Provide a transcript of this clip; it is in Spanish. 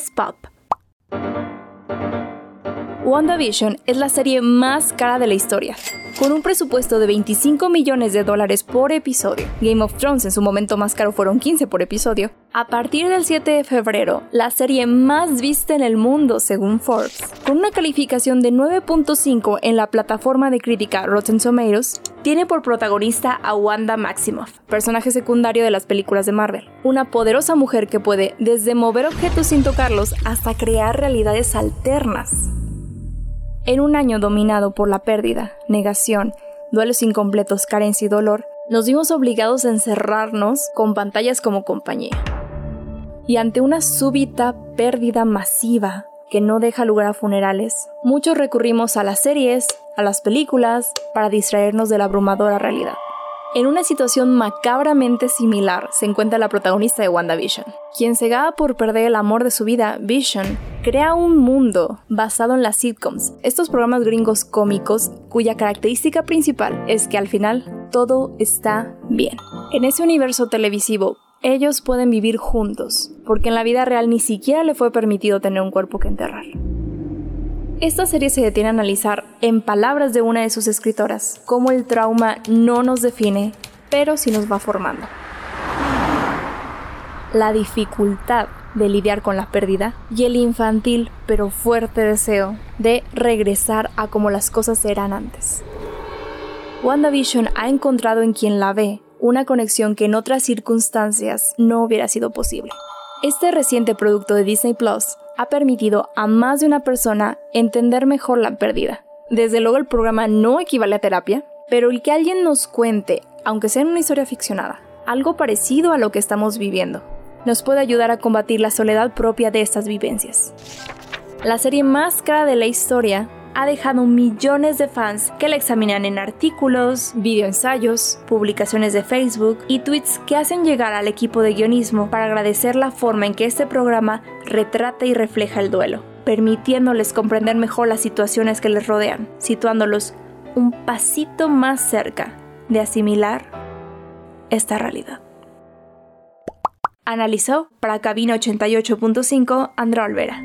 es Pop. WandaVision es la serie más cara de la historia, con un presupuesto de 25 millones de dólares por episodio. Game of Thrones en su momento más caro fueron 15 por episodio. A partir del 7 de febrero, la serie más vista en el mundo según Forbes, con una calificación de 9.5 en la plataforma de crítica Rotten Tomatoes, tiene por protagonista a Wanda Maximoff, personaje secundario de las películas de Marvel, una poderosa mujer que puede desde mover objetos sin tocarlos hasta crear realidades alternas. En un año dominado por la pérdida, negación, duelos incompletos, carencia y dolor, nos vimos obligados a encerrarnos con pantallas como compañía. Y ante una súbita pérdida masiva que no deja lugar a funerales, muchos recurrimos a las series, a las películas, para distraernos de la abrumadora realidad. En una situación macabramente similar se encuentra la protagonista de WandaVision, quien cegada por perder el amor de su vida, Vision, crea un mundo basado en las sitcoms, estos programas gringos cómicos cuya característica principal es que al final todo está bien. En ese universo televisivo, ellos pueden vivir juntos, porque en la vida real ni siquiera le fue permitido tener un cuerpo que enterrar. Esta serie se detiene a analizar, en palabras de una de sus escritoras, cómo el trauma no nos define, pero sí nos va formando. La dificultad de lidiar con la pérdida y el infantil pero fuerte deseo de regresar a como las cosas eran antes. WandaVision ha encontrado en quien la ve una conexión que en otras circunstancias no hubiera sido posible. Este reciente producto de Disney Plus ha permitido a más de una persona entender mejor la pérdida. Desde luego el programa no equivale a terapia, pero el que alguien nos cuente, aunque sea en una historia ficcionada, algo parecido a lo que estamos viviendo, nos puede ayudar a combatir la soledad propia de estas vivencias. La serie más cara de la historia ha dejado millones de fans que la examinan en artículos, videoensayos, publicaciones de Facebook y tweets que hacen llegar al equipo de guionismo para agradecer la forma en que este programa retrata y refleja el duelo, permitiéndoles comprender mejor las situaciones que les rodean, situándolos un pasito más cerca de asimilar esta realidad. Analizó para Cabina 88.5 Andra Olvera.